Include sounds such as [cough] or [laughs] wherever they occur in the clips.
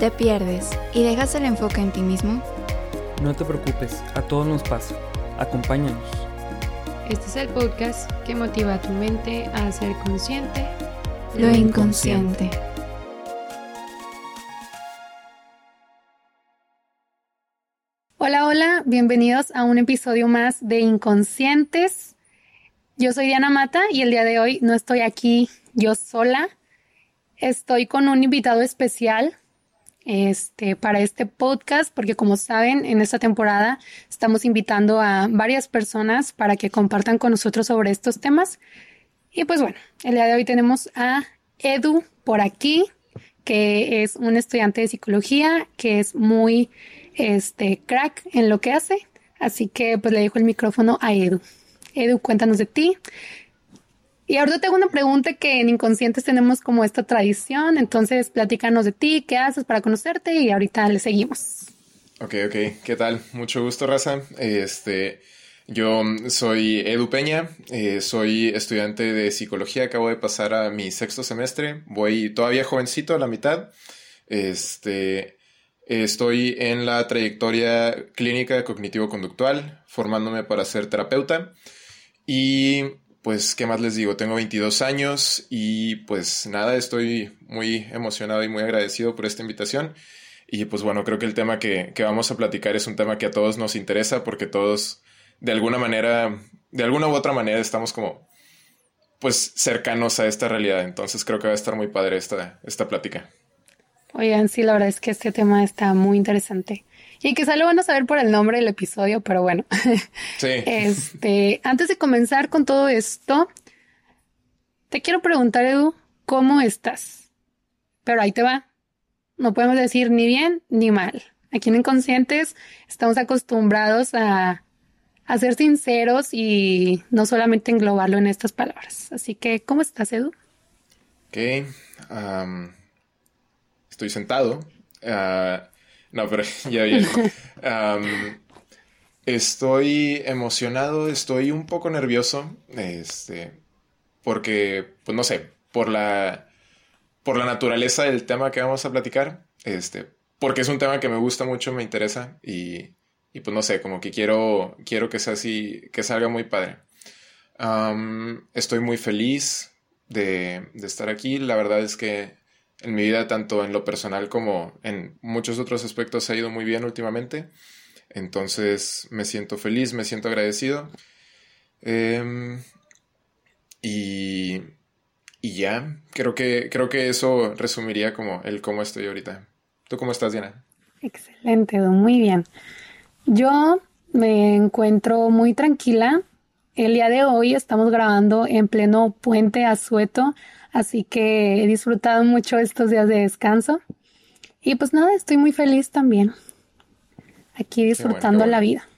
¿Te pierdes y dejas el enfoque en ti mismo? No te preocupes, a todos nos pasa. Acompáñanos. Este es el podcast que motiva a tu mente a ser consciente Lo inconsciente. Hola, hola, bienvenidos a un episodio más de Inconscientes. Yo soy Diana Mata y el día de hoy no estoy aquí yo sola. Estoy con un invitado especial este, para este podcast, porque como saben, en esta temporada estamos invitando a varias personas para que compartan con nosotros sobre estos temas. Y pues bueno, el día de hoy tenemos a Edu por aquí, que es un estudiante de psicología, que es muy este, crack en lo que hace. Así que pues le dejo el micrófono a Edu. Edu, cuéntanos de ti. Y ahora tengo una pregunta que en Inconscientes tenemos como esta tradición, entonces platícanos de ti, qué haces para conocerte y ahorita le seguimos. Ok, ok, ¿qué tal? Mucho gusto, Raza. Este, yo soy Edu Peña, eh, soy estudiante de psicología, acabo de pasar a mi sexto semestre, voy todavía jovencito, a la mitad. Este, estoy en la trayectoria clínica cognitivo-conductual, formándome para ser terapeuta. Y pues, ¿qué más les digo? Tengo 22 años y pues nada, estoy muy emocionado y muy agradecido por esta invitación. Y pues bueno, creo que el tema que, que vamos a platicar es un tema que a todos nos interesa porque todos, de alguna manera, de alguna u otra manera, estamos como, pues, cercanos a esta realidad. Entonces creo que va a estar muy padre esta, esta plática. Oigan, sí, la verdad es que este tema está muy interesante. Y quizá lo van a saber por el nombre del episodio, pero bueno. Sí. [laughs] Este, antes de comenzar con todo esto, te quiero preguntar, Edu, ¿cómo estás? Pero ahí te va. No podemos decir ni bien ni mal. Aquí en Inconscientes estamos acostumbrados a, a ser sinceros y no solamente englobarlo en estas palabras. Así que, ¿cómo estás, Edu? Ok. um, estoy sentado. Ah, no, pero [laughs] ya bien. Estoy emocionado, estoy un poco nervioso. Este. Porque, pues no sé, por la. Por la naturaleza del tema que vamos a platicar. Este. Porque es un tema que me gusta mucho, me interesa. Y. Y pues no sé, como que quiero. Quiero que sea así. Que salga muy padre. Estoy muy feliz de estar aquí. La verdad es que en mi vida, tanto en lo personal como en muchos otros aspectos, ha ido muy bien últimamente. Entonces me siento feliz, me siento agradecido. Em, y, y ya, creo que, creo que eso resumiría como el cómo estoy ahorita. ¿Tú cómo estás, Diana? Excelente, muy bien. Yo me encuentro muy tranquila. El día de hoy estamos grabando en pleno puente Azueto, así que he disfrutado mucho estos días de descanso. Y pues nada, estoy muy feliz también. Aquí disfrutando bueno. la vida.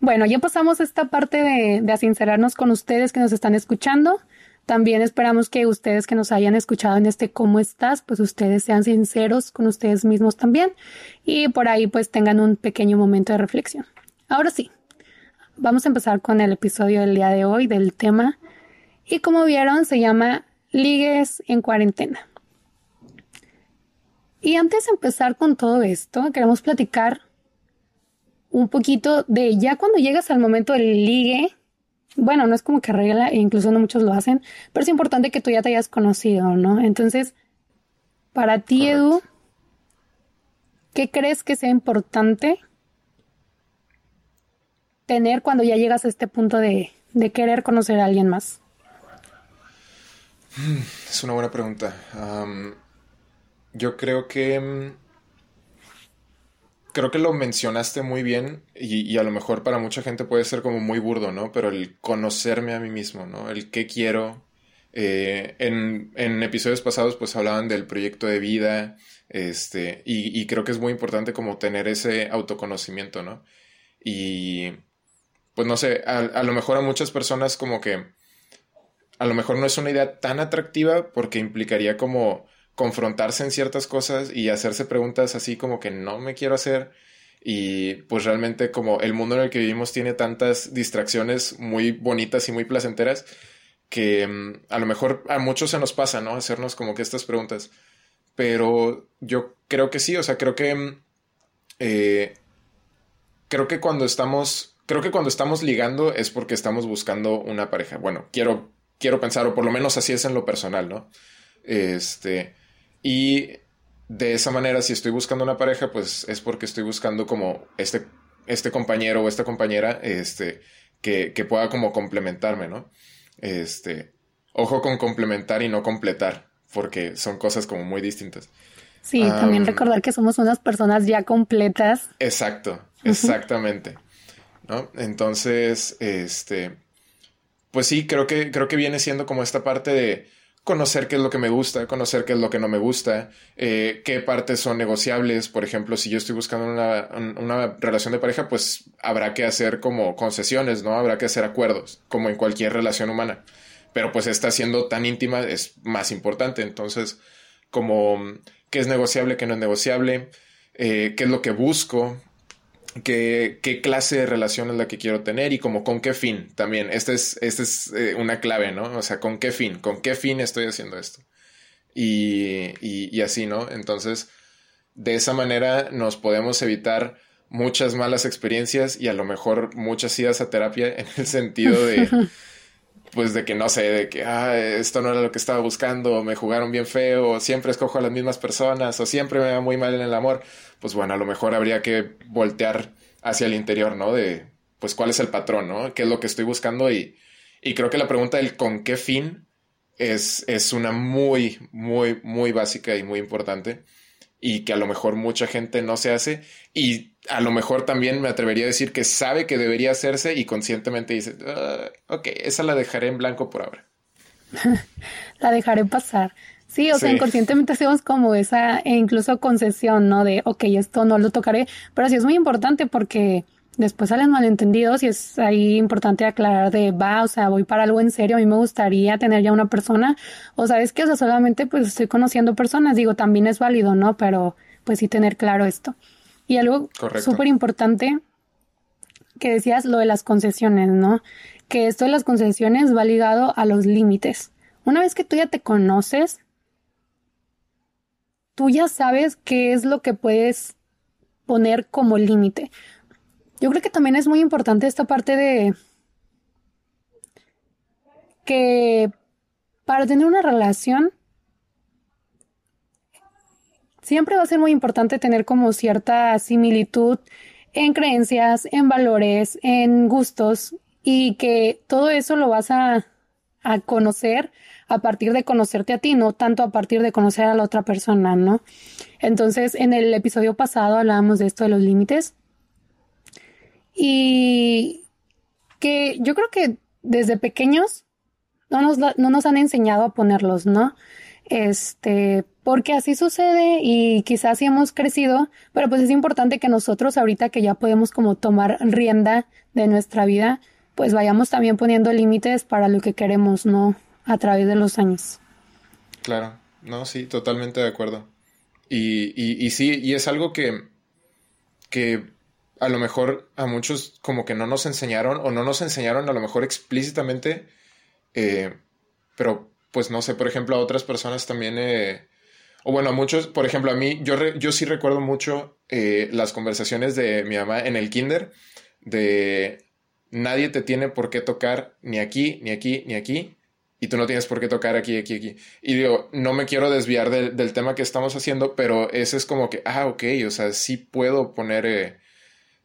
Bueno, ya pasamos esta parte de, de sincerarnos con ustedes que nos están escuchando. También esperamos que ustedes que nos hayan escuchado en este cómo estás, pues ustedes sean sinceros con ustedes mismos también y por ahí pues tengan un pequeño momento de reflexión. Ahora sí, vamos a empezar con el episodio del día de hoy del tema y como vieron se llama Ligues en cuarentena. Y antes de empezar con todo esto, queremos platicar un poquito de ya cuando llegas al momento del ligue, bueno, no es como que regla, e incluso no muchos lo hacen, pero es importante que tú ya te hayas conocido, ¿no? Entonces, para ti. Edu, ¿qué crees que sea importante tener cuando ya llegas a este punto de, de querer conocer a alguien más? [sighs] Es una buena pregunta. Yo creo que. mm, Creo que lo mencionaste muy bien y, y a lo mejor para mucha gente puede ser como muy burdo, ¿no? Pero el conocerme a mí mismo, ¿no? El qué quiero. Eh, en, en episodios pasados pues hablaban del proyecto de vida, este, y, y creo que es muy importante como tener ese autoconocimiento, ¿no? Y pues no sé, a, a lo mejor a muchas personas como que a lo mejor no es una idea tan atractiva porque implicaría como confrontarse en ciertas cosas y hacerse preguntas así como que no me quiero hacer y pues realmente como el mundo en el que vivimos tiene tantas distracciones muy bonitas y muy placenteras que mm, a lo mejor a muchos se nos pasa, ¿no? Hacernos como que estas preguntas. pero yo creo que sí, o sea, creo que... Eh, creo que cuando estamos... Creo que cuando estamos ligando es porque estamos buscando una pareja. Bueno, quiero, quiero pensar, o por lo menos así es en lo personal, ¿no? Este... Y de esa manera, si estoy buscando una pareja, pues es porque estoy buscando como este, este compañero o esta compañera, este, que, que pueda como complementarme, ¿no? Este, ojo con complementar y no completar, porque son cosas como muy distintas. Sí, también recordar que somos unas personas ya completas. Exacto, exactamente. ¿No? Entonces, este, pues sí, creo que, creo que viene siendo como esta parte de conocer qué es lo que me gusta, conocer qué es lo que no me gusta, eh, qué partes son negociables. Por ejemplo, si yo estoy buscando una, una, relación de pareja, pues habrá que hacer como concesiones, ¿no? Habrá que hacer acuerdos, como en cualquier relación humana. Pero pues esta siendo tan íntima es más importante. Entonces, como qué es negociable, qué no es negociable, eh, qué es lo que busco, qué, qué, clase de relación es la que quiero tener y como con qué fin también. Esta es, esta es eh, una clave, ¿no? O sea, con qué fin, con qué fin estoy haciendo esto. Y, y, y, así, ¿no? Entonces, de esa manera nos podemos evitar muchas malas experiencias y a lo mejor muchas idas a terapia en el sentido de, [laughs] pues de que no sé, de que ah, esto no era lo que estaba buscando, me jugaron bien feo, o siempre escojo a las mismas personas, o siempre me va muy mal en el amor, pues bueno, a lo mejor habría que voltear hacia el interior, ¿no? De, pues cuál es el patrón, ¿no? ¿Qué es lo que estoy buscando? Y, y creo que la pregunta del con qué fin es, es una muy, muy, muy básica y muy importante y que a lo mejor mucha gente no se hace y a lo mejor también me atrevería a decir que sabe que debería hacerse y conscientemente dice, ah, ok, esa la dejaré en blanco por ahora. [laughs] la dejaré pasar. Sí, o sea, inconscientemente hacemos como esa e incluso concesión, ¿no? De, ok, esto no lo tocaré, pero sí es muy importante porque después salen malentendidos y es ahí importante aclarar de, va, o sea, voy para algo en serio, a mí me gustaría tener ya una persona, o sabes que, o sea, solamente pues estoy conociendo personas, digo, también es válido, ¿no? Pero pues sí tener claro esto. Y algo súper importante que decías, lo de las concesiones, ¿no? Que esto de las concesiones va ligado a los límites. Una vez que tú ya te conoces, tú ya sabes qué es lo que puedes poner como límite. Yo creo que también es muy importante esta parte de que para tener una relación siempre va a ser muy importante tener como cierta similitud en creencias, en valores, en gustos y que todo eso lo vas a, a conocer a partir de conocerte a ti, no tanto a partir de conocer a la otra persona, ¿no? Entonces, en el episodio pasado hablábamos de esto de los límites y que yo creo que desde pequeños no nos, no nos han enseñado a ponerlos, ¿no? Este, porque así sucede y quizás sí hemos crecido, pero pues es importante que nosotros ahorita que ya podemos como tomar rienda de nuestra vida, pues vayamos también poniendo límites para lo que queremos, ¿no? A través de los años. Claro, no, sí, totalmente de acuerdo. Y, y, y sí, y es algo que, que a lo mejor a muchos como que no nos enseñaron o no nos enseñaron a lo mejor explícitamente, eh, pero pues no sé, por ejemplo, a otras personas también, eh, o bueno, a muchos, por ejemplo, a mí, yo, yo sí recuerdo mucho eh, las conversaciones de mi mamá en el kinder, de nadie te tiene por qué tocar ni aquí, ni aquí, ni aquí, y tú no tienes por qué tocar aquí, aquí, aquí. Y digo, no me quiero desviar del tema que estamos haciendo, pero ese es como que, ah, ok, o sea, sí puedo poner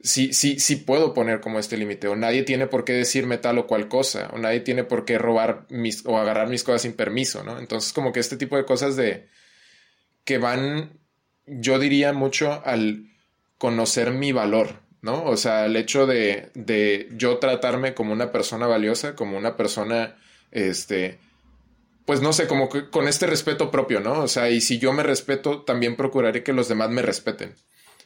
sí, sí, sí puedo poner como este límite, o nadie tiene por qué decirme tal o cual cosa, o nadie tiene por qué robar mis, o agarrar mis cosas sin permiso, ¿no? Entonces, como que este tipo de cosas de, que van, yo diría mucho al conocer mi valor, ¿no? O sea, el hecho de, de yo tratarme como una persona valiosa, como una persona, este, pues no sé, como que con este respeto propio, ¿no? O sea, y si yo me respeto, también procuraré que los demás me respeten.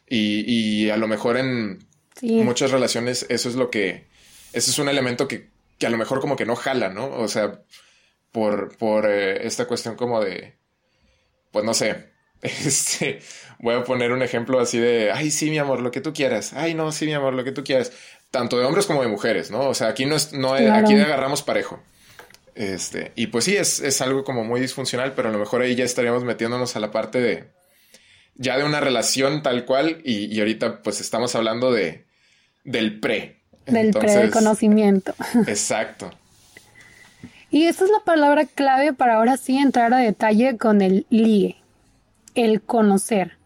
Y, y a lo mejor en muchas relaciones eso es lo que, eso es un elemento que, que, a lo mejor como que no jala, ¿no? O sea, por, por eh, esta cuestión como de, pues no sé, [laughs] este, voy a poner un ejemplo así de, ay, sí, mi amor, lo que tú quieras, ay, no, sí, mi amor, lo que tú quieras, tanto de hombres como de mujeres, ¿no? O sea, aquí no es, no aquí agarramos parejo. Este, y pues sí, es, es algo como muy disfuncional, pero a lo mejor ahí ya estaríamos metiéndonos a la parte de ya de una relación tal cual y, y ahorita pues estamos hablando de del pre. Del pre del conocimiento. [laughs] Exacto. Y esta es la palabra clave para ahora sí entrar a detalle con el ligue, el conocer.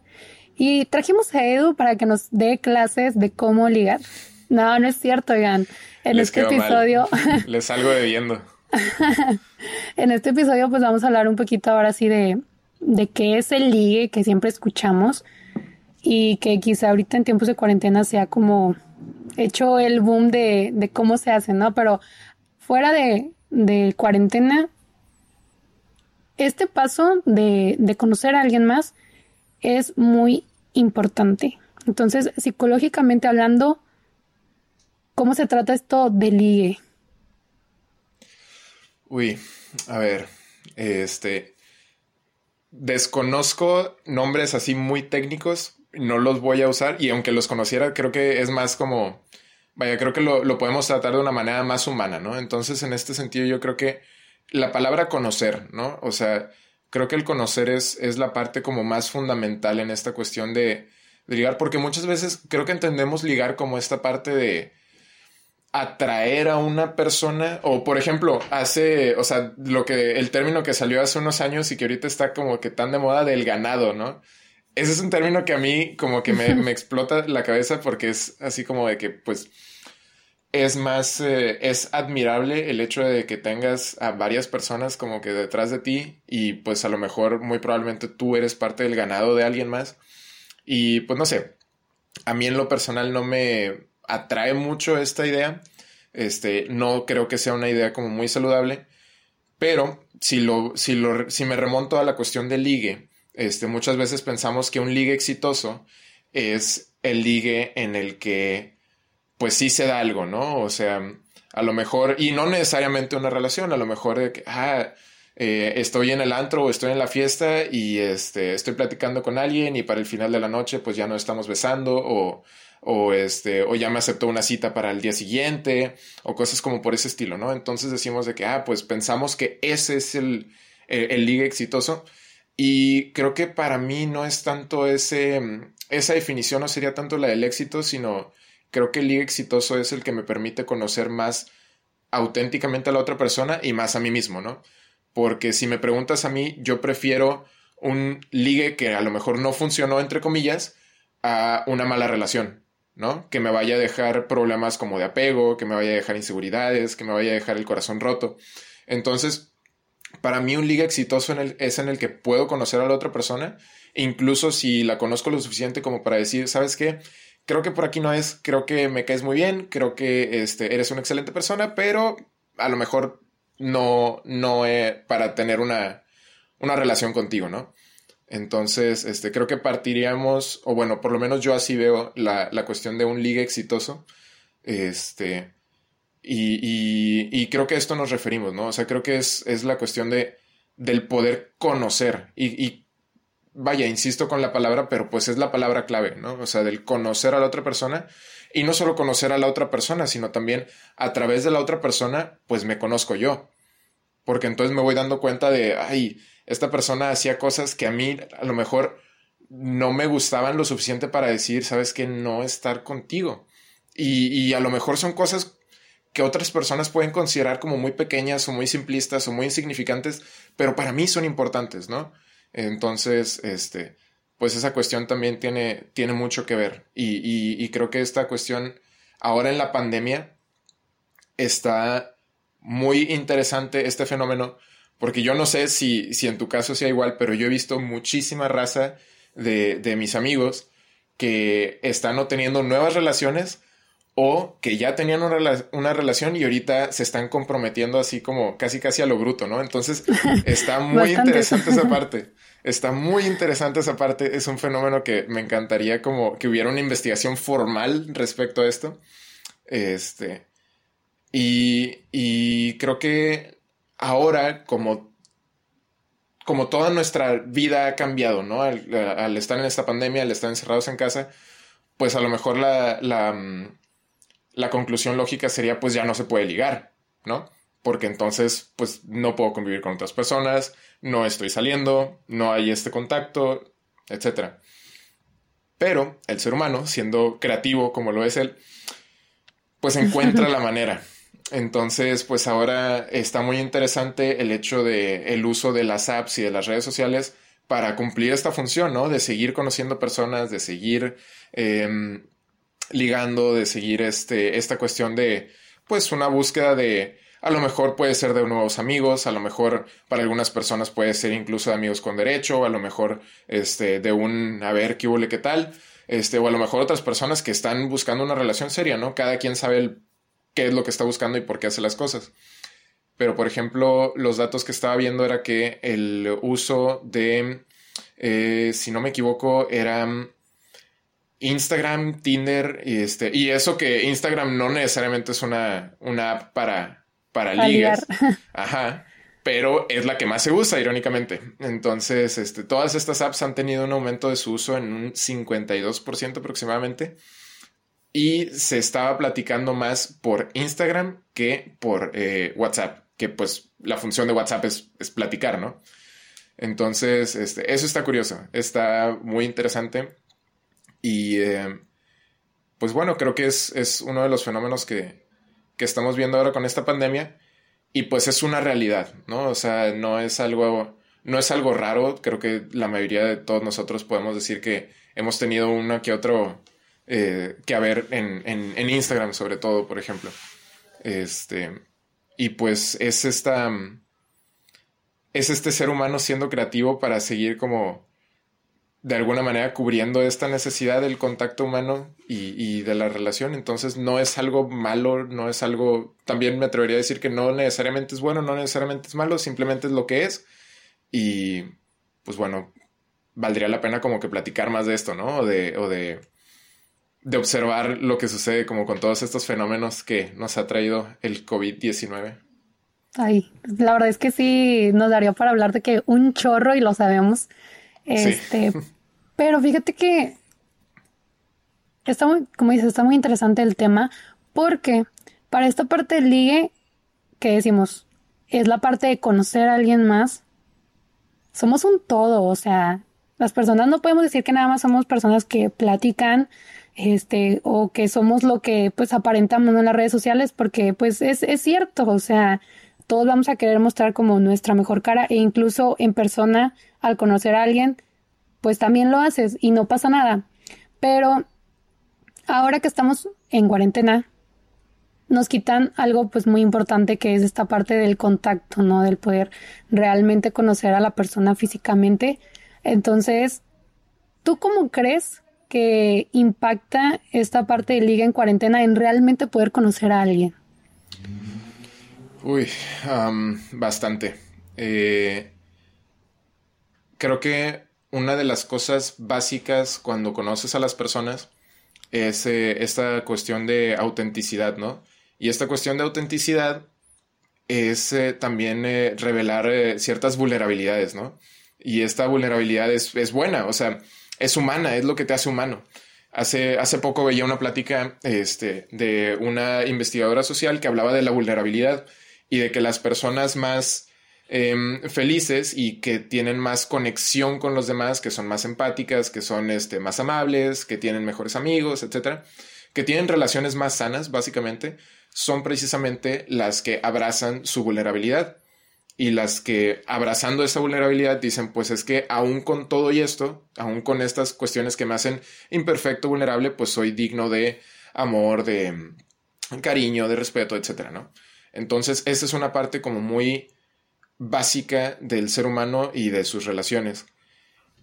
Y trajimos a Edu para que nos dé clases de cómo ligar. No, no es cierto, oigan. En este episodio. Les salgo debiendo. [laughs] en este episodio, pues vamos a hablar un poquito ahora sí de, de qué es el ligue que siempre escuchamos y que quizá ahorita en tiempos de cuarentena sea como hecho el boom de, de cómo se hace, ¿no? Pero fuera de, de cuarentena, este paso de, de conocer a alguien más es muy importante. Entonces, psicológicamente hablando, ¿cómo se trata esto de ligue? Uy, a ver, este, desconozco nombres así muy técnicos, no los voy a usar y aunque los conociera, creo que es más como, vaya, creo que lo, lo, podemos tratar de una manera más humana, ¿no? Entonces, en este sentido, yo creo que la palabra conocer, ¿no? O sea, creo que el conocer es, es la parte como más fundamental en esta cuestión de, de ligar, porque muchas veces creo que entendemos ligar como esta parte de atraer a una persona o por ejemplo hace o sea lo que el término que salió hace unos años y que ahorita está como que tan de moda del ganado no ese es un término que a mí como que me, [laughs] me explota la cabeza porque es así como de que pues es más eh, es admirable el hecho de que tengas a varias personas como que detrás de ti y pues a lo mejor muy probablemente tú eres parte del ganado de alguien más. Y pues no sé a mí en lo personal no me atrae mucho esta idea. Este, no creo que sea una idea como muy saludable, pero si, lo, si, lo, si me remonto a la cuestión del ligue, este, muchas veces pensamos que un ligue exitoso es el ligue en el que pues sí se da algo, ¿no? O sea, a lo mejor, y no necesariamente una relación, a lo mejor de que, ah, eh, estoy en el antro o estoy en la fiesta y este, estoy platicando con alguien y para el final de la noche pues ya no estamos besando o o este, o ya me aceptó una cita para el día siguiente, o cosas como por ese estilo, ¿no? Entonces decimos de que, ah, pues pensamos que ese es el, el, ligue exitoso. Y creo que para mí no es tanto ese, esa definición, no sería tanto la del éxito, sino creo que el ligue exitoso es el que me permite conocer más auténticamente a la otra persona y más a mí mismo, ¿no? Porque si me preguntas a mí, yo prefiero un ligue que a lo mejor no funcionó, entre comillas, a una mala relación. ¿no? Que me vaya a dejar problemas como de apego, que me vaya a dejar inseguridades, que me vaya a dejar el corazón roto. Entonces, para mí un liga exitoso es en el que puedo conocer a la otra persona, incluso si la conozco lo suficiente como para decir, ¿sabes qué? Creo que por aquí no es, creo que me caes muy bien, creo que este, eres una excelente persona, pero a lo mejor no, no para tener una, una relación contigo, ¿no? Entonces, este, creo que partiríamos, o bueno, por lo menos yo así veo la, la cuestión de un liga exitoso. Este, y, y, y, creo que a esto nos referimos, ¿no? O sea, creo que es, es la cuestión de, del poder conocer. Y, y, vaya, insisto con la palabra, pero pues es la palabra clave, ¿no? O sea, del conocer a la otra persona. Y no solo conocer a la otra persona, sino también a través de la otra persona, pues me conozco yo. Porque entonces me voy dando cuenta de, ay, esta persona hacía cosas que a mí a lo mejor no me gustaban lo suficiente para decir, sabes que no estar contigo. Y, a lo mejor son cosas que otras personas pueden considerar como muy pequeñas o muy simplistas o muy insignificantes, pero para mí son importantes, ¿no? Entonces, este, pues esa cuestión también tiene, tiene mucho que ver. Y, y creo que esta cuestión ahora en la pandemia está muy interesante este fenómeno porque yo no sé si, si en tu caso sea igual, pero yo he visto muchísima raza de, de mis amigos que están o teniendo nuevas relaciones o que ya tenían una, una, relación y ahorita se están comprometiendo así como casi casi a lo bruto, ¿no? Entonces está muy interesante esa [laughs] parte. Está muy interesante esa parte. Es un fenómeno que me encantaría como que hubiera una investigación formal respecto a esto. Este. Y, y creo que ahora, como, como toda nuestra vida ha cambiado, ¿no? Al, estar en esta pandemia, al estar encerrados en casa, pues a lo mejor la, la, mm, la conclusión lógica sería, pues ya no se puede ligar, ¿no? Porque entonces pues no puedo convivir con otras personas, no estoy saliendo, no hay este contacto, etc. Pero el ser humano, siendo creativo como lo es él, pues [laughs] encuentra la manera. Entonces, pues ahora está muy interesante el hecho de el uso de las apps y de las redes sociales para cumplir esta función, ¿no? De seguir conociendo personas, de seguir em, ligando, de seguir este, esta cuestión de, pues, una búsqueda de, a lo mejor puede ser de nuevos amigos, a lo mejor para algunas personas puede ser incluso de amigos con derecho, a lo mejor este, de un, a ver, qué huele, qué tal, este, o a lo mejor otras personas que están buscando una relación seria, ¿no? Cada quien sabe qué es lo que está buscando y por qué hace las cosas. Pero, por ejemplo, los datos que estaba viendo era que el uso de, eh, si no me equivoco, era Instagram, Tinder y este, y eso que Instagram no necesariamente es una, una app para, para, ligas. Ajá. Pero es la que más se usa, irónicamente. Entonces, este, todas estas apps han tenido un aumento de su uso en un 52% aproximadamente. Y se estaba platicando más por Instagram que por eh, WhatsApp, que pues la función de WhatsApp es, es platicar, ¿no? Entonces, este, eso está curioso, está muy interesante. Y eh, pues bueno, creo que es, es, uno de los fenómenos que, que estamos viendo ahora con esta pandemia. Y pues es una realidad, ¿no? O sea, no es algo, no es algo raro. Creo que la mayoría de todos nosotros podemos decir que hemos tenido uno que otro eh, que haber en, en, en, Instagram, sobre todo, por ejemplo. Este, y pues es esta, es este ser humano siendo creativo para seguir como de alguna manera cubriendo esta necesidad del contacto humano y, de la relación. Entonces no es algo malo, no es algo, también me atrevería a decir que no necesariamente es bueno, no necesariamente es malo, simplemente es lo que es. Y pues bueno, valdría la pena como que platicar más de esto, ¿no? O de, o de, de observar lo que sucede como con todos estos fenómenos que nos ha traído el COVID-19. Ay, la verdad es que sí nos daría para hablar de que un chorro y lo sabemos este, [laughs] pero fíjate que está muy, como dices, está muy interesante el tema porque para esta parte del ligue que decimos es la parte de conocer a alguien más. Somos un todo, o sea, las personas no podemos decir que nada más somos personas que platican, este, o que somos lo que pues aparentamos en las redes sociales, porque pues es, es cierto, o sea, todos vamos a querer mostrar como nuestra mejor cara e incluso en persona al conocer a alguien, pues también lo haces y no pasa nada. Pero ahora que estamos en cuarentena, nos quitan algo pues muy importante que es esta parte del contacto, ¿no? Del poder realmente conocer a la persona físicamente. Entonces, ¿tú cómo crees que impacta esta parte de liga en cuarentena en realmente poder conocer a alguien? Uy, bastante. Eh, creo que una de las cosas básicas cuando conoces a las personas es eh, esta cuestión de autenticidad, ¿no? Y esta cuestión de autenticidad es eh, también revelar ciertas vulnerabilidades, ¿no? Y esta vulnerabilidad es, es, buena, o sea, es humana, es lo que te hace humano. Hace, hace poco veía una plática este, de una investigadora social que hablaba de la vulnerabilidad y de que las personas más em, felices y que tienen más conexión con los demás, que son más empáticas, que son este, más amables, que tienen mejores amigos, etcétera, que tienen relaciones más sanas, básicamente, son precisamente las que abrazan su vulnerabilidad y las que abrazando esa vulnerabilidad dicen, pues es que aún con todo y esto, aún con estas cuestiones que me hacen imperfecto, vulnerable, pues soy digno de amor, de cariño, de respeto, etcétera, ¿no? Entonces, esa es una parte como muy básica del ser humano y de sus relaciones.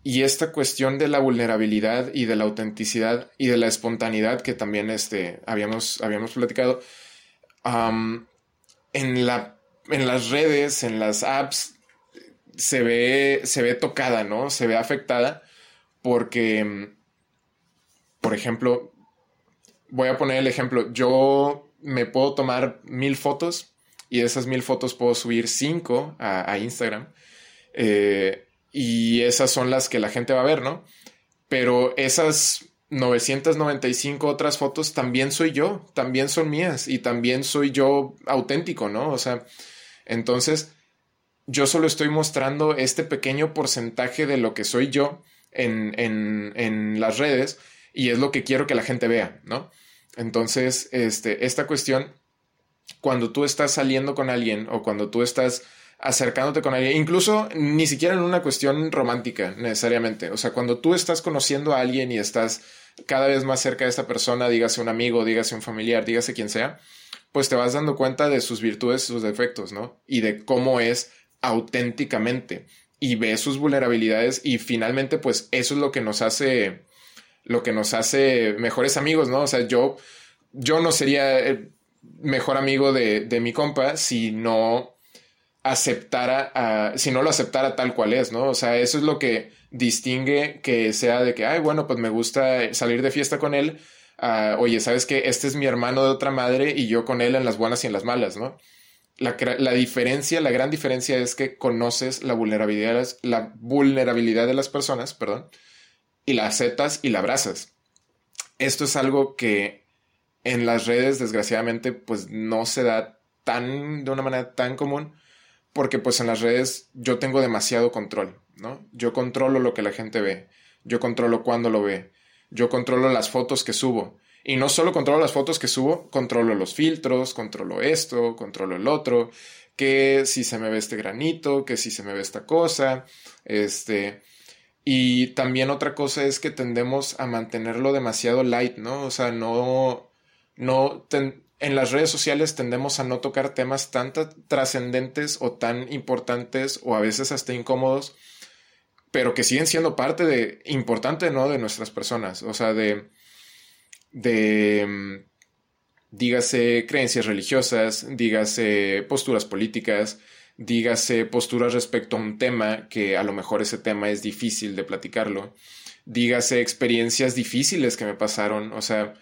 Y esta cuestión de la vulnerabilidad y de la autenticidad y de la espontaneidad que también este, habíamos, habíamos platicado, en, la, en las redes, en las apps, se ve, se ve tocada, ¿no? Se ve afectada porque, por ejemplo, voy a poner el ejemplo, yo me puedo tomar mil fotos y de esas mil fotos puedo subir cinco a, Instagram. Eh, y esas son las que la gente va a ver, ¿no? Pero esas 995 otras fotos también soy yo, también son mías y también soy yo auténtico, ¿no? O sea, entonces yo solo estoy mostrando este pequeño porcentaje de lo que soy yo en, en, en las redes y es lo que quiero que la gente vea, ¿no? Entonces, este, esta cuestión, cuando tú estás saliendo con alguien o cuando tú estás acercándote con alguien, incluso ni siquiera en una cuestión romántica necesariamente, o sea, cuando tú estás conociendo a alguien y estás cada vez más cerca de esta persona, dígase un amigo, dígase un familiar, dígase quien sea, pues te vas dando cuenta de sus virtudes, sus defectos, ¿no? Y de cómo es auténticamente y ves sus vulnerabilidades y finalmente pues eso es lo que nos hace lo que nos hace mejores amigos, ¿no? O sea, yo yo no sería mejor amigo de, de mi compa si no aceptara, si no lo aceptara tal cual es, ¿no? O sea, eso es lo que distingue que sea de que, ay, bueno, pues me gusta salir de fiesta con él. oye, ¿sabes qué? Este es mi hermano de otra madre y yo con él en las buenas y en las malas, ¿no? La, la diferencia, la gran diferencia es que conoces la vulnerabilidad, la vulnerabilidad de las personas, perdón, y la aceptas y la abrazas. Esto es algo que en las redes, desgraciadamente, pues no se da tan, de una manera tan común porque pues en las redes yo tengo demasiado control, ¿no? Yo controlo lo que la gente ve, yo controlo cuándo lo ve, yo controlo las fotos que subo. Y no solo controlo las fotos que subo, controlo los filtros, controlo esto, controlo el otro, que si se me ve este granito, que si se me ve esta cosa, este... Y también otra cosa es que tendemos a mantenerlo demasiado light, ¿no? O sea, no, no, en las redes sociales tendemos a no tocar temas tan trascendentes o tan importantes o a veces hasta incómodos, pero que siguen siendo parte de importante, ¿no? De nuestras personas, o sea, de, de, mm, dígase, creencias religiosas, dígase, posturas políticas, dígase, posturas respecto a un tema que a lo mejor ese tema es difícil de platicarlo, dígase, experiencias difíciles que me pasaron, o sea,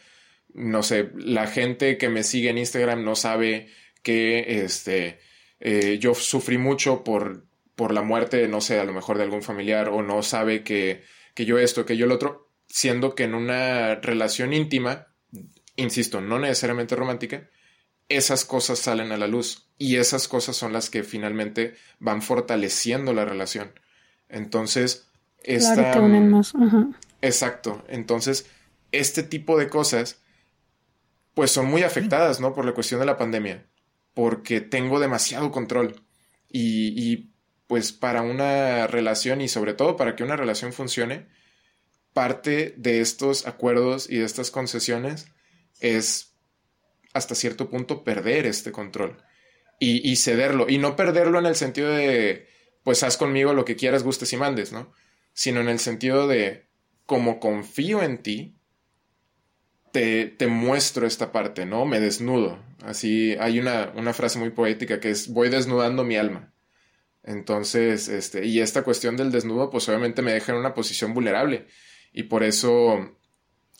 no sé, la gente que me sigue en Instagram no sabe que este, eh, yo sufrí mucho por, por la muerte, no sé, a lo mejor de algún familiar, o no sabe que, que yo esto, que yo lo otro, siendo que en una relación íntima, insisto, no necesariamente romántica, esas cosas salen a la luz y esas cosas son las que finalmente van fortaleciendo la relación. Entonces, esta... Exacto. Entonces, este tipo de cosas pues son muy afectadas, ¿no? Por la cuestión de la pandemia, porque tengo demasiado control. Y, pues para una relación y sobre todo para que una relación funcione, parte de estos acuerdos y de estas concesiones es hasta cierto punto perder este control y, cederlo. Y no perderlo en el sentido de, pues haz conmigo lo que quieras, gustes y mandes, ¿no? Sino en el sentido de, como confío en ti, te, muestro esta parte, ¿no? Me desnudo. Así hay una, una frase muy poética que es voy desnudando mi alma. Entonces, este, y esta cuestión del desnudo, pues obviamente me deja en una posición vulnerable. Y por eso,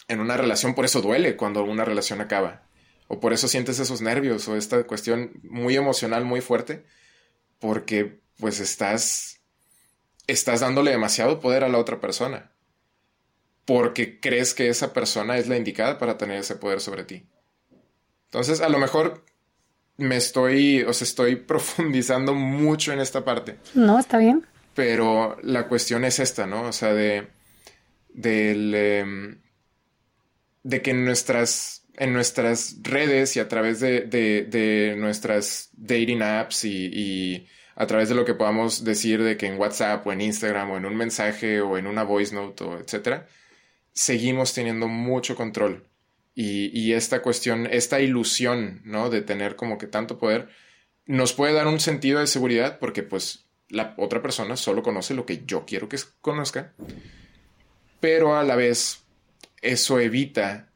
en una relación, por eso duele cuando una relación acaba. O por eso sientes esos nervios o esta cuestión muy emocional, muy fuerte. Porque, pues, estás, estás dándole demasiado poder a la otra persona porque crees que esa persona es la indicada para tener ese poder sobre ti. Entonces, a lo mejor me estoy, o sea, estoy [laughs] profundizando mucho en esta parte. No, está bien. Pero la cuestión es esta, ¿no? O sea, de, em, de que nuestras, en nuestras redes y a través de, de, nuestras dating apps y, y, a través de lo que podamos decir de que en WhatsApp o en Instagram o en un mensaje o en una voice note o etcétera, seguimos teniendo mucho control. Y, esta cuestión, esta ilusión, ¿no? De tener como que tanto poder, nos puede dar un sentido de seguridad porque pues la otra persona solo conoce lo que yo quiero que conozca. Pero a la vez, eso evita,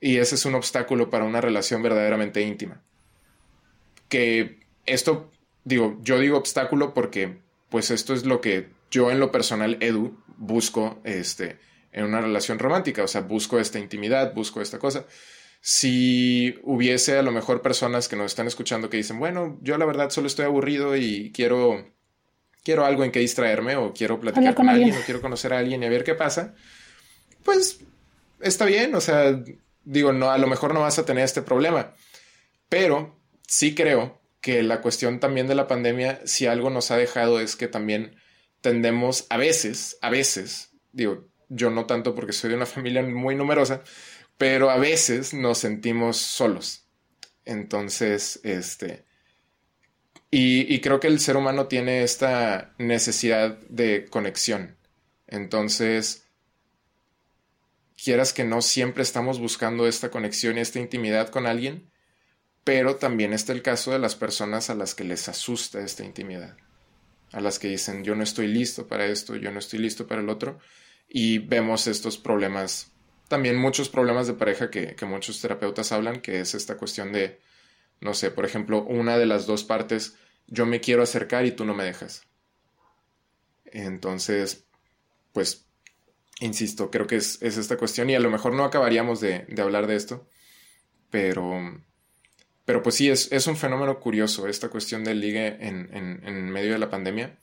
y ese es un obstáculo para una relación verdaderamente íntima. Que esto, digo, yo digo obstáculo porque pues esto es lo que yo en lo personal, Edu, busco, este, en una relación romántica, o sea, busco esta intimidad, busco esta cosa. Si hubiese a lo mejor personas que nos están escuchando que dicen, bueno, yo la verdad solo estoy aburrido y quiero, quiero algo en que distraerme o quiero platicar con, alguien. o quiero conocer a alguien y a ver qué pasa, pues está bien, o sea, digo, no, a lo mejor no vas a tener este problema, pero sí creo que la cuestión también de la pandemia, si algo nos ha dejado es que también tendemos a veces, a veces, digo, yo no tanto porque soy de una [laughs] familia muy numerosa, pero a veces nos sentimos solos. Entonces, este, y, y, creo que el ser humano tiene esta necesidad de conexión. Entonces, quieras que no, siempre estamos buscando esta conexión y esta intimidad con alguien, pero también está el caso de las personas a las que les asusta esta intimidad, a las que dicen yo no estoy listo para esto, yo no estoy listo para el otro, y vemos estos problemas, también muchos problemas de pareja que, muchos terapeutas hablan, que es esta cuestión de, no sé, por ejemplo, una de las dos partes, yo me quiero acercar y tú no me dejas. Entonces, pues insisto, creo que es, esta cuestión y a lo mejor no acabaríamos de, hablar de esto, pero, pero pues sí, es, es, un fenómeno curioso esta cuestión del ligue en, en, medio de la pandemia.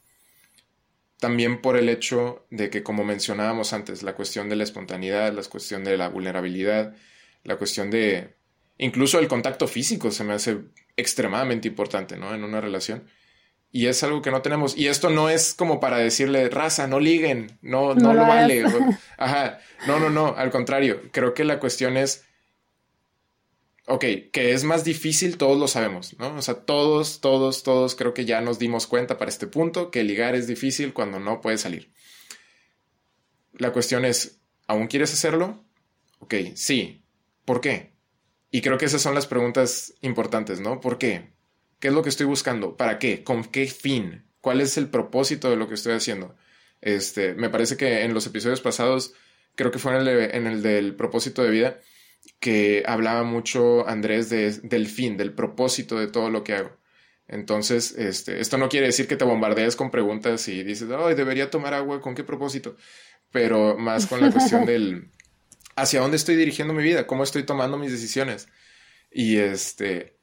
También por el hecho de que, como mencionábamos antes, la cuestión de la espontaneidad, la cuestión de la vulnerabilidad, la cuestión de incluso el contacto físico se me hace extremadamente importante, ¿no? En una relación. Y es algo que no tenemos. Y esto no es como para decirle, raza, no liguen, no, no, lo, vale. [laughs] Ajá, no, no, no, al contrario. Creo que la cuestión es, ok, que es más difícil, todos lo sabemos, ¿no? O sea, todos, todos, todos creo que ya nos dimos cuenta para este punto que ligar es difícil cuando no puedes salir. La cuestión es, ¿aún quieres hacerlo? Ok, sí. ¿Por qué? Y creo que esas son las preguntas importantes, ¿no? ¿Por qué? ¿Qué es lo que estoy buscando? ¿Para qué? ¿Con qué fin? ¿Cuál es el propósito de lo que estoy haciendo? Este, me parece que en los episodios pasados, creo que fue en el, del propósito de vida, que hablaba mucho Andrés del fin, del propósito de todo lo que hago. Entonces, este, esto no quiere decir que te bombardees con preguntas y dices, ay, debería tomar agua, ¿con qué propósito? Pero más con la cuestión [laughs] del hacia dónde estoy dirigiendo mi vida, cómo estoy tomando mis decisiones. Y este,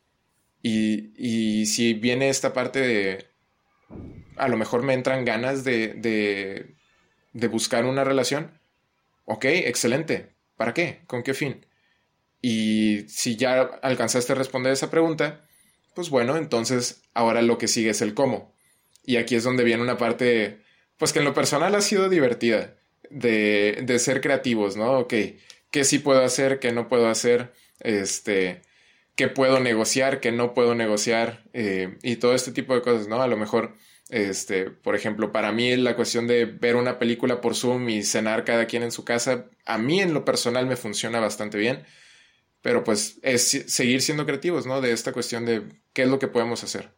y, y si viene esta parte de, a lo mejor me entran ganas de, de, de buscar una relación, ok, excelente. ¿Para qué? ¿Con qué fin? Y si ya alcanzaste a responder esa pregunta, pues bueno, entonces ahora lo que sigue es el cómo. Y aquí es donde viene una parte, pues que en lo personal ha sido divertida, de, de ser creativos, ¿no? Ok, ¿qué sí puedo hacer, qué no puedo hacer? Este, qué puedo negociar, qué no puedo negociar eh, y todo este tipo de cosas, ¿no? A lo mejor, este, por ejemplo, para mí la cuestión de ver una película por Zoom y cenar cada quien en su casa, a mí en lo personal me funciona bastante bien, pero pues es seguir siendo creativos, ¿no? De esta cuestión de qué es lo que podemos hacer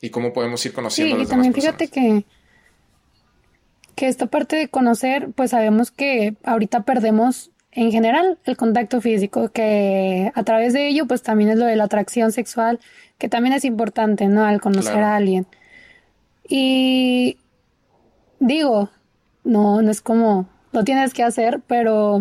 y cómo podemos ir conociendo. Sí, y también fíjate que que esta parte de conocer, pues sabemos que ahorita perdemos en general el contacto físico, que a través de ello pues también es lo de la atracción sexual, que también es importante, ¿no? Al conocer a alguien. Y digo, no, no es como, lo tienes que hacer, pero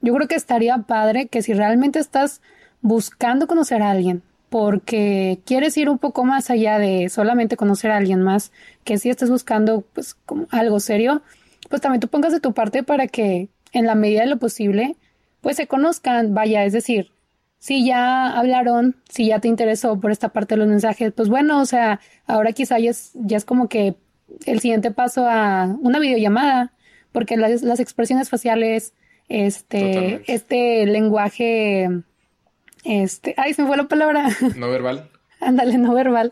yo creo que estaría padre que si realmente estás buscando conocer a alguien, porque quieres ir un poco más allá de solamente conocer a alguien más, que si estás buscando pues como algo serio, pues también tú pongas de tu parte para que en la medida de lo posible, pues se conozcan, vaya, es decir, si ya hablaron, si ya te interesó por esta parte de los mensajes, pues bueno, o sea, ahora quizá ya es, ya es como que el siguiente paso a una videollamada, porque las, las expresiones faciales, este, este lenguaje, este, ay, se me fue la palabra. No verbal. [laughs] Ándale, no verbal.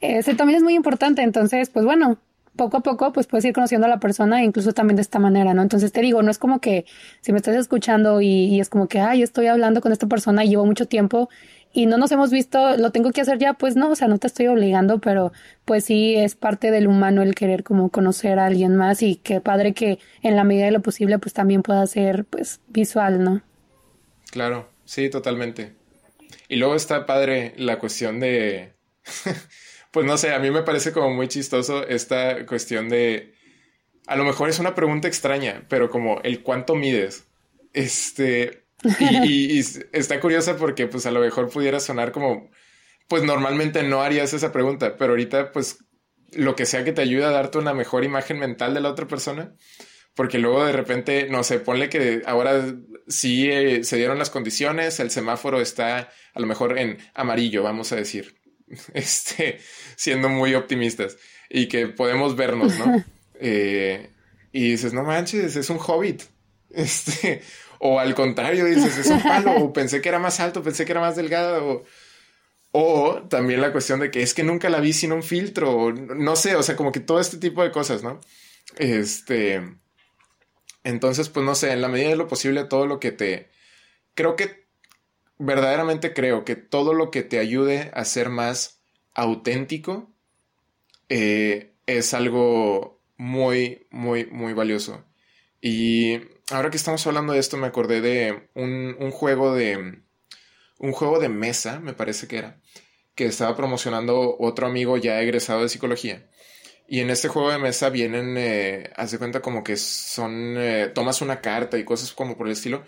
Ese también es muy importante, entonces, pues bueno, poco a poco pues puedes ir conociendo a la persona incluso también de esta manera, ¿no? Entonces te digo, no es como que si me estás escuchando y, es como que, ay, estoy hablando con esta persona y llevo mucho tiempo y no nos hemos visto, lo tengo que hacer ya, pues no, o sea, no te estoy obligando, pero pues sí es parte del humano el querer como conocer a alguien más y qué padre que en la medida de lo posible pues también pueda ser pues visual, ¿no? Claro, sí, totalmente. Y luego está padre la cuestión de [laughs] Pues no sé, a mí me parece como muy chistoso esta cuestión de... A lo mejor es una pregunta extraña, pero como el cuánto mides. Este... Y, [laughs] está curiosa porque pues a lo mejor pudiera sonar como... Pues normalmente no harías esa pregunta, pero ahorita pues lo que sea que te ayude a darte una mejor imagen mental de la otra persona, Porque luego de repente, no sé, ponle que ahora sí eh, se dieron las condiciones, el semáforo está a lo mejor en amarillo, vamos a decir, [laughs] este, siendo muy optimistas, y que podemos vernos, ¿no? [laughs] Eh, y dices, no manches, es un hobbit. [laughs] Este, o al contrario, dices, es un palo, o pensé que era más alto, pensé que era más delgado, o, o también la cuestión de que es que nunca la vi sin un filtro, o no sé, o sea, como que todo este tipo de cosas, ¿no? Este, entonces, pues no sé, en la medida de lo posible, todo lo que te, creo que, verdaderamente creo que todo lo que te ayude a ser más auténtico eh, es algo muy, muy, muy valioso. Y ahora que estamos hablando de esto, me acordé de un, un juego de, un juego de mesa, me parece que era, que estaba promocionando otro amigo ya egresado de psicología. Y en este juego de mesa vienen, eh, haz de cuenta como que son, eh, tomas una carta y cosas como por el estilo,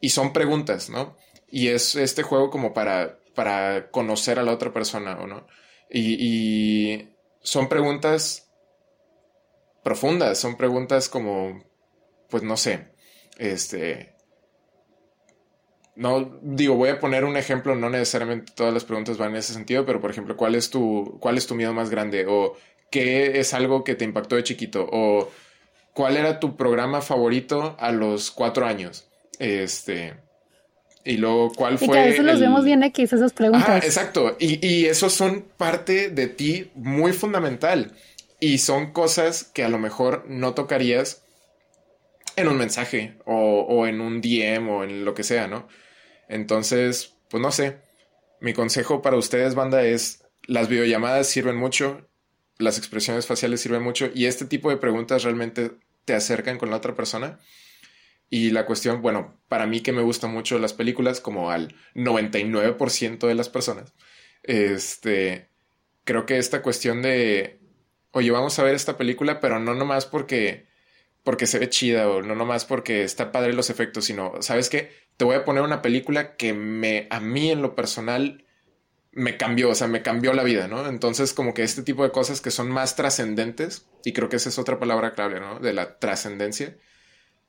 y son preguntas, ¿no? Y es este juego como para, para conocer a la otra persona, ¿o no? Y, son preguntas profundas, son preguntas como, pues no sé, este, no digo, voy a poner un ejemplo, no necesariamente todas las preguntas van en ese sentido, pero por ejemplo, ¿cuál es tu, cuál es tu miedo más grande? O qué es algo que te impactó de chiquito? O cuál era tu programa favorito a los cuatro años? Este. Y luego, ¿cuál fue? Y que a veces los vemos bien X esas preguntas. Ah, exacto. Y, y esos son parte de ti muy fundamental. Y son cosas que a lo mejor no tocarías en un mensaje o, o en un DM o en lo que sea, ¿no? Entonces, pues no sé. Mi consejo para ustedes, banda, es las videollamadas sirven mucho, las expresiones faciales sirven mucho y este tipo de preguntas realmente te acercan con la otra persona. Y la cuestión, bueno, para mí que me gustan mucho las películas, como al 99% de las personas, este, creo que esta cuestión de, oye, vamos a ver esta película, pero no nomás porque, porque se ve chida o no nomás porque está padre los efectos, sino, ¿sabes qué? te voy a poner una película que me, a mí en lo personal, me cambió, o sea, me cambió la vida, ¿no? Entonces, como que este tipo de cosas que son más trascendentes, y creo que esa es otra palabra clave, ¿no? De la trascendencia,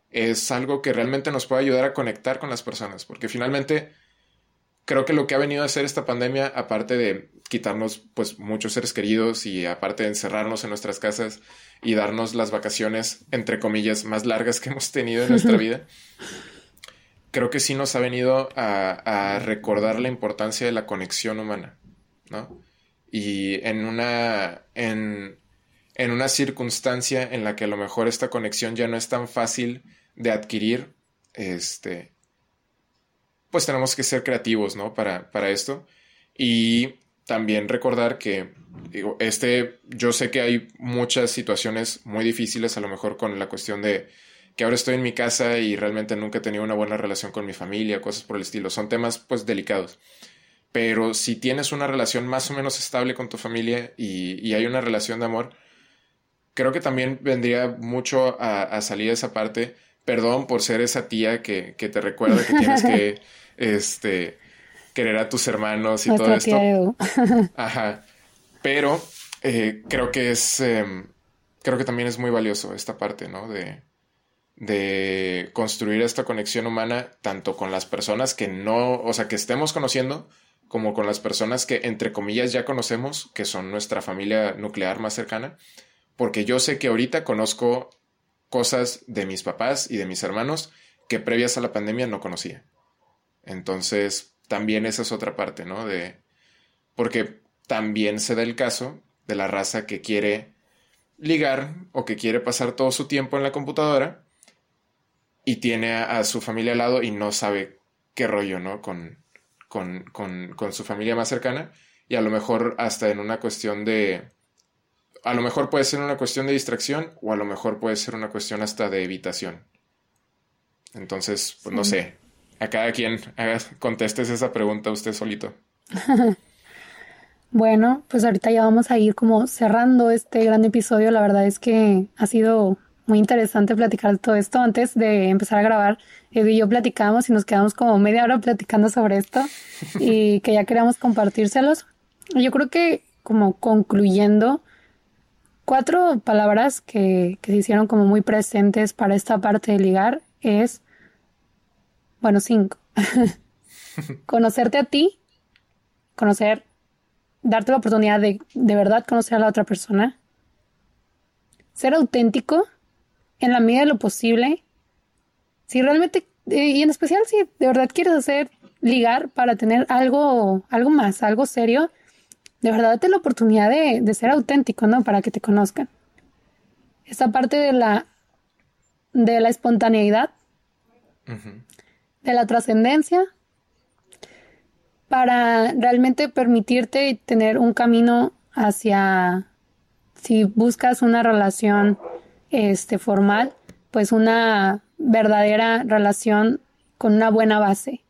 es algo que realmente nos puede ayudar a conectar con las personas, porque finalmente creo que lo que ha venido a hacer esta pandemia, aparte de quitarnos pues muchos seres queridos y aparte de encerrarnos en nuestras casas y darnos las vacaciones, entre comillas, más largas que [laughs] hemos tenido en nuestra [laughs] vida, creo que sí nos ha venido a, recordar la importancia de la conexión humana, ¿no? Y en una, en, en una circunstancia en la que a lo mejor esta conexión ya no es tan fácil de adquirir, este, pues tenemos que ser creativos, ¿no? Para, para esto. Y también recordar que, digo, este, yo sé que hay muchas situaciones muy difíciles, a lo mejor con la cuestión de que ahora estoy en mi casa y realmente nunca he tenido una buena relación con mi familia, cosas por el estilo. Son temas pues delicados. Pero si tienes una relación más o menos estable con tu familia y, hay una relación de amor, creo que también vendría mucho a, salir esa parte. Perdón por ser esa tía que, te recuerda que tienes que [laughs] este, querer a tus hermanos y todo esto. [laughs] Ajá. Pero eh, creo que es. Em, creo que también es muy valioso esta parte, ¿no? De, de construir esta conexión humana tanto con las personas que no, o sea, que estemos conociendo, como con las personas que, entre comillas, ya conocemos, que son nuestra familia nuclear más cercana, porque yo sé que ahorita conozco cosas de mis papás y de mis hermanos que previas a la pandemia no conocía. Entonces, también esa es otra parte, ¿no? De, porque también se da el caso de la raza que quiere ligar o que quiere pasar todo su tiempo en la computadora y tiene a, su familia al lado y no sabe qué rollo, ¿no? Con, con, con, con su familia más cercana y a lo mejor hasta en una cuestión de... A lo mejor puede ser una cuestión de distracción o a lo mejor puede ser una cuestión hasta de evitación. Entonces, pues no sé. A cada quien contestes esa pregunta usted solito. [laughs] bueno, pues ahorita ya vamos a ir como cerrando este gran episodio. La verdad es que ha sido muy interesante platicar todo esto. Antes de empezar a grabar, Edu y yo platicamos y nos quedamos como media hora platicando sobre esto [laughs] y que ya queríamos compartírselos. Yo creo que como concluyendo, cuatro palabras que, que se hicieron como muy presentes para esta parte de ligar es, bueno, cinco. [laughs] Conocerte a ti, conocer, darte la oportunidad de de verdad conocer a la otra persona, ser auténtico en la medida de lo posible. Si realmente, eh, y en especial si de verdad quieres hacer ligar para tener algo, algo más, algo serio, de verdad date la oportunidad de, de ser auténtico, ¿no? Para que te conozcan. Esta parte de la, de la espontaneidad, de la trascendencia, para realmente permitirte tener un camino hacia, si buscas una relación este, formal, pues una verdadera relación con una buena base.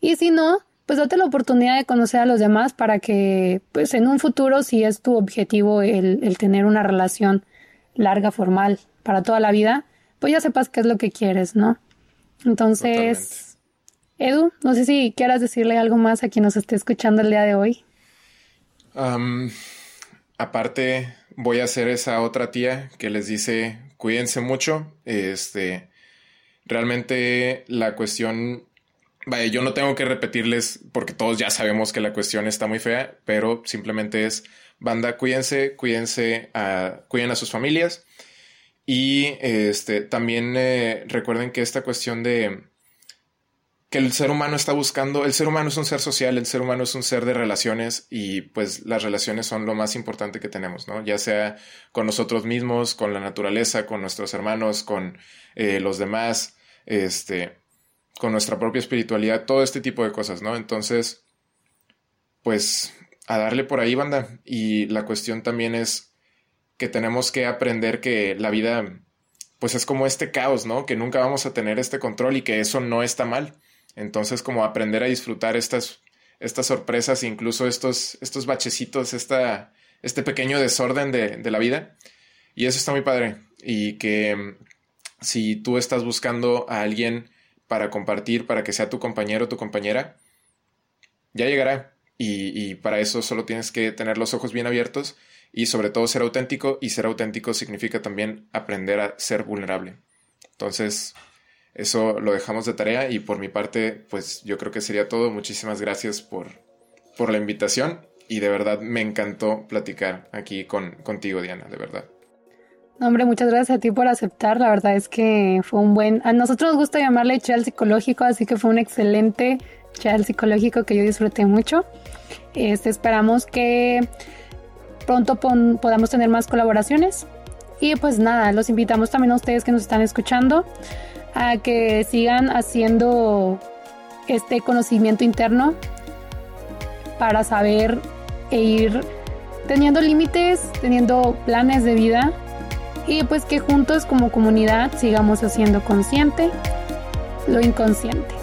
Y si no, pues date la oportunidad de conocer a los demás para que, pues en un futuro, si es tu objetivo el, el tener una relación larga, formal, para toda la vida, pues ya sepas qué es lo que quieres, ¿no? Entonces, Edu, no sé si quieras decirle algo más a quien nos esté escuchando el día de hoy. Um, aparte, voy a ser esa otra tía que les dice, cuídense mucho. Este, realmente la cuestión, vaya, yo no tengo que repetirles porque todos ya sabemos que la cuestión está muy fea, pero simplemente es, banda, cuídense, cuídense, a, cuiden a sus familias. Y este, también eh, recuerden que esta cuestión de que el ser humano está buscando, el ser humano es un ser social, el ser humano es un ser de relaciones y pues las relaciones son lo más importante que tenemos, ¿no? Ya sea con nosotros mismos, con la naturaleza, con nuestros hermanos, con eh, los demás, este, con nuestra propia espiritualidad, todo este tipo de cosas, ¿no? Entonces, pues a darle por ahí, banda. Y la cuestión también es que tenemos que aprender que la vida, pues es como este caos, ¿no? Que nunca vamos a tener este control y que eso no está mal entonces, como aprender a disfrutar estas, estas sorpresas, incluso estos, estos bachecitos, esta, este pequeño desorden de, de la vida. Y eso está muy padre. Y que mm, si tú estás buscando a alguien para compartir, para que sea tu compañero o tu compañera, ya llegará. Y, para eso solo tienes que tener los ojos bien abiertos y sobre todo ser auténtico. Y ser auténtico significa también aprender a ser vulnerable. Entonces, eso lo dejamos de tarea y por mi parte, pues yo creo que sería todo. Muchísimas gracias por, por la invitación y de verdad me encantó platicar aquí con, contigo, Diana, de verdad. Hombre, muchas gracias a ti por aceptar. La verdad es que fue un buen... A nosotros nos gusta llamarle chat psicológico, así que fue un excelente chat psicológico que yo disfruté mucho. Este, esperamos que pronto podamos tener más colaboraciones. Y pues nada, los invitamos también a ustedes que nos están escuchando a que sigan haciendo este conocimiento interno para saber e ir teniendo límites, teniendo planes de vida y pues que juntos como comunidad sigamos haciendo consciente lo inconsciente.